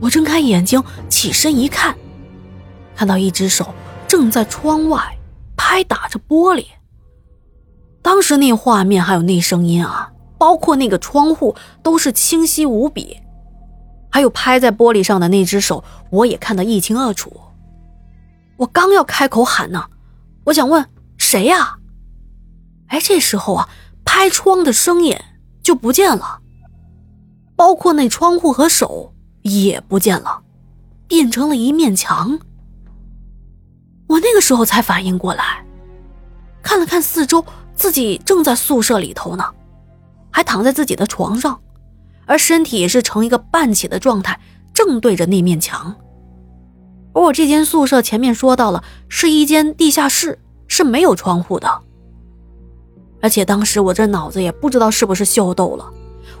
我睁开眼睛，起身一看，看到一只手正在窗外拍打着玻璃。当时那画面还有那声音啊，包括那个窗户都是清晰无比，还有拍在玻璃上的那只手，我也看得一清二楚。我刚要开口喊呢，我想问谁呀？哎，这时候啊，拍窗的声音就不见了，包括那窗户和手也不见了，变成了一面墙。我那个时候才反应过来，看了看四周。自己正在宿舍里头呢，还躺在自己的床上，而身体也是呈一个半起的状态，正对着那面墙。而我这间宿舍前面说到了，是一间地下室，是没有窗户的。而且当时我这脑子也不知道是不是秀逗了，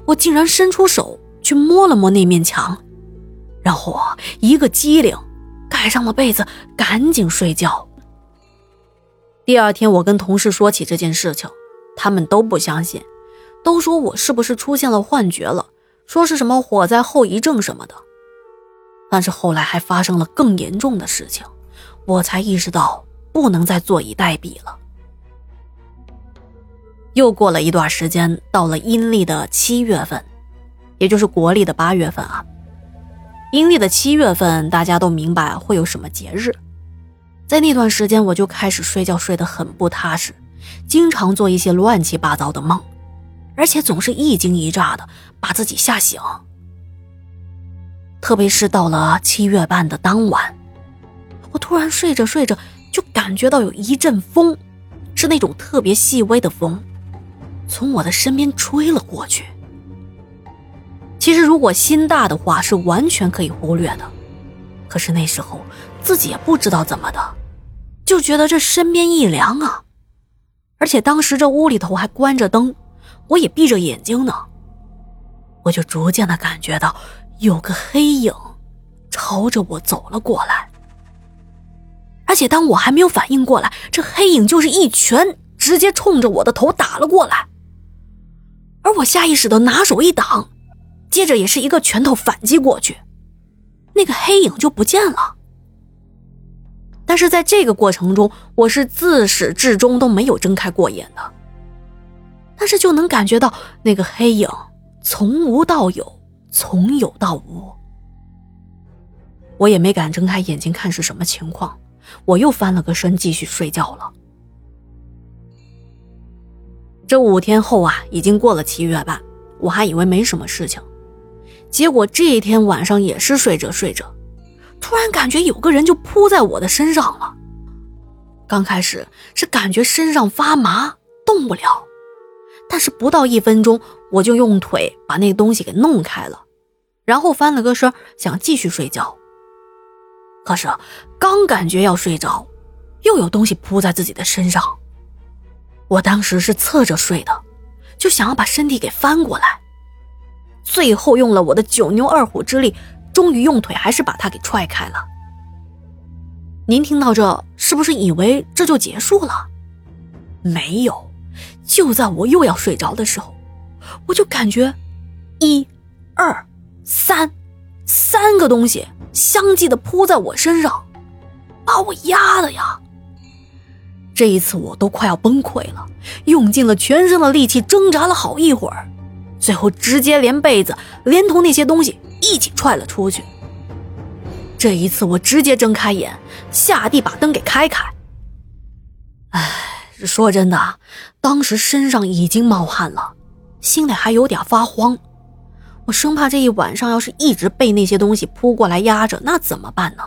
我竟然伸出手去摸了摸那面墙，然后我一个机灵，盖上了被子，赶紧睡觉。第二天，我跟同事说起这件事情，他们都不相信，都说我是不是出现了幻觉了，说是什么火灾后遗症什么的。但是后来还发生了更严重的事情，我才意识到不能再坐以待毙了。又过了一段时间，到了阴历的七月份，也就是国历的八月份啊。阴历的七月份，大家都明白会有什么节日。在那段时间，我就开始睡觉睡得很不踏实，经常做一些乱七八糟的梦，而且总是一惊一乍的把自己吓醒。特别是到了七月半的当晚，我突然睡着睡着就感觉到有一阵风，是那种特别细微的风，从我的身边吹了过去。其实如果心大的话，是完全可以忽略的。可是那时候自己也不知道怎么的，就觉得这身边一凉啊，而且当时这屋里头还关着灯，我也闭着眼睛呢，我就逐渐的感觉到有个黑影朝着我走了过来，而且当我还没有反应过来，这黑影就是一拳直接冲着我的头打了过来，而我下意识的拿手一挡，接着也是一个拳头反击过去。那个黑影就不见了，但是在这个过程中，我是自始至终都没有睁开过眼的。但是就能感觉到那个黑影从无到有，从有到无。我也没敢睁开眼睛看是什么情况，我又翻了个身继续睡觉了。这五天后啊，已经过了七月半，我还以为没什么事情。结果这一天晚上也是睡着睡着，突然感觉有个人就扑在我的身上了。刚开始是感觉身上发麻，动不了，但是不到一分钟，我就用腿把那东西给弄开了，然后翻了个身想继续睡觉。可是刚感觉要睡着，又有东西扑在自己的身上。我当时是侧着睡的，就想要把身体给翻过来。最后用了我的九牛二虎之力，终于用腿还是把他给踹开了。您听到这，是不是以为这就结束了？没有，就在我又要睡着的时候，我就感觉，一、二、三，三个东西相继的扑在我身上，把我压的呀！这一次我都快要崩溃了，用尽了全身的力气挣扎了好一会儿。最后直接连被子连同那些东西一起踹了出去。这一次我直接睁开眼，下地把灯给开开。哎，说真的，当时身上已经冒汗了，心里还有点发慌。我生怕这一晚上要是一直被那些东西扑过来压着，那怎么办呢？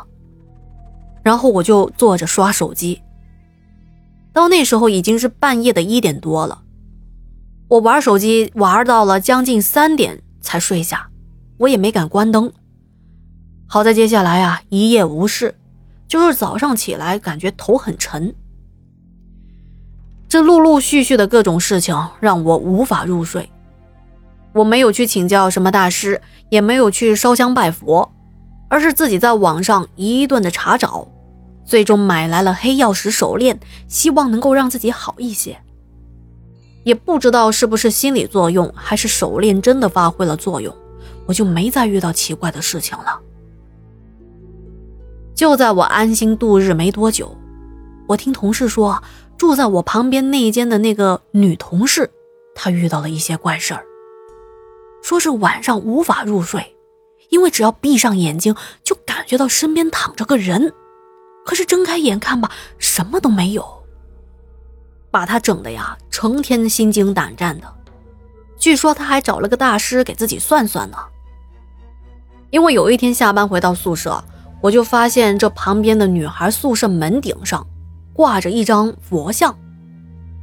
然后我就坐着刷手机。到那时候已经是半夜的一点多了。我玩手机玩到了将近三点才睡下，我也没敢关灯。好在接下来啊一夜无事，就是早上起来感觉头很沉。这陆陆续续的各种事情让我无法入睡。我没有去请教什么大师，也没有去烧香拜佛，而是自己在网上一顿的查找，最终买来了黑曜石手链，希望能够让自己好一些。也不知道是不是心理作用，还是手链真的发挥了作用，我就没再遇到奇怪的事情了。就在我安心度日没多久，我听同事说，住在我旁边那间的那个女同事，她遇到了一些怪事儿，说是晚上无法入睡，因为只要闭上眼睛，就感觉到身边躺着个人，可是睁开眼看吧，什么都没有，把他整的呀，成天心惊胆战的。据说他还找了个大师给自己算算呢。因为有一天下班回到宿舍，我就发现这旁边的女孩宿舍门顶上挂着一张佛像，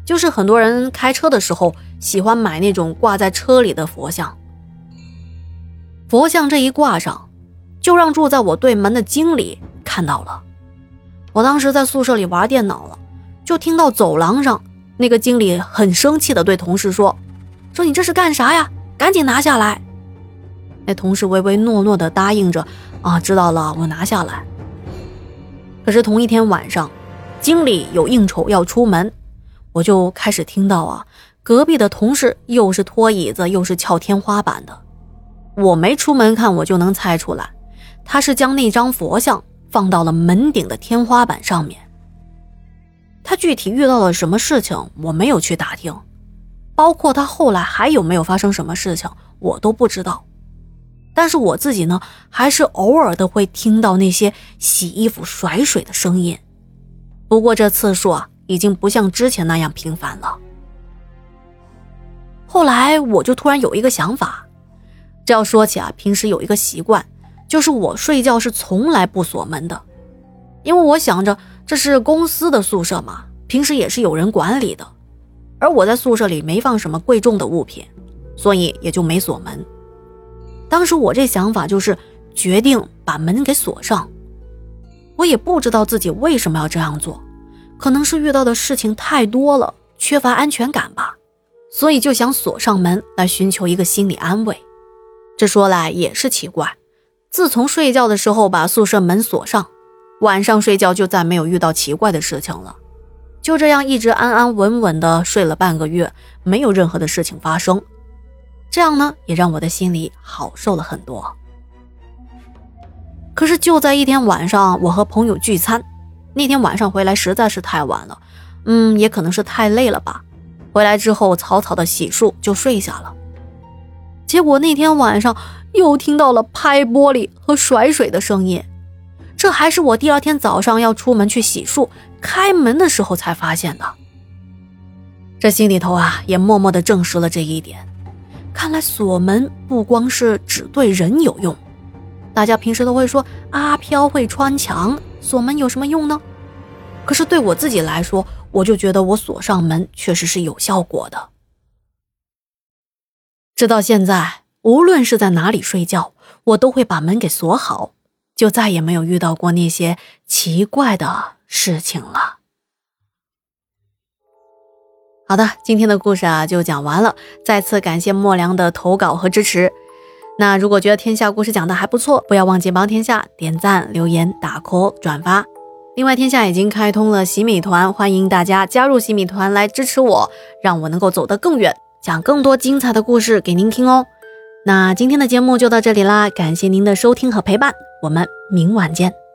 就是很多人开车的时候喜欢买那种挂在车里的佛像。佛像这一挂上，就让住在我对门的经理看到了。我当时在宿舍里玩电脑了，就听到走廊上那个经理很生气的对同事说：“说你这是干啥呀？赶紧拿下来。”那同事唯唯诺诺的答应着，啊，知道了，我拿下来。可是同一天晚上，经理有应酬要出门，我就开始听到啊，隔壁的同事又是拖椅子又是撬天花板的。我没出门看，我就能猜出来，他是将那张佛像放到了门顶的天花板上面。他具体遇到了什么事情，我没有去打听，包括他后来还有没有发生什么事情，我都不知道。但是我自己呢，还是偶尔的会听到那些洗衣服甩水的声音，不过这次数啊，已经不像之前那样频繁了。后来我就突然有一个想法，这要说起啊，平时有一个习惯，就是我睡觉是从来不锁门的，因为我想着这是公司的宿舍嘛，平时也是有人管理的，而我在宿舍里没放什么贵重的物品，所以也就没锁门。当时我这想法就是决定把门给锁上，我也不知道自己为什么要这样做，可能是遇到的事情太多了，缺乏安全感吧，所以就想锁上门来寻求一个心理安慰。这说来也是奇怪，自从睡觉的时候把宿舍门锁上，晚上睡觉就再没有遇到奇怪的事情了，就这样一直安安稳稳的睡了半个月，没有任何的事情发生。这样呢，也让我的心里好受了很多。可是就在一天晚上，我和朋友聚餐，那天晚上回来实在是太晚了，嗯，也可能是太累了吧。回来之后草草的洗漱就睡下了。结果那天晚上又听到了拍玻璃和甩水的声音，这还是我第二天早上要出门去洗漱，开门的时候才发现的。这心里头啊，也默默的证实了这一点。看来锁门不光是只对人有用，大家平时都会说阿飘会穿墙，锁门有什么用呢？可是对我自己来说，我就觉得我锁上门确实是有效果的。直到现在，无论是在哪里睡觉，我都会把门给锁好，就再也没有遇到过那些奇怪的事情了。好的，今天的故事啊就讲完了。再次感谢莫良的投稿和支持。那如果觉得天下故事讲的还不错，不要忘记帮天下点赞、留言、打 call、转发。另外，天下已经开通了洗米团，欢迎大家加入洗米团来支持我，让我能够走得更远，讲更多精彩的故事给您听哦。那今天的节目就到这里啦，感谢您的收听和陪伴，我们明晚见。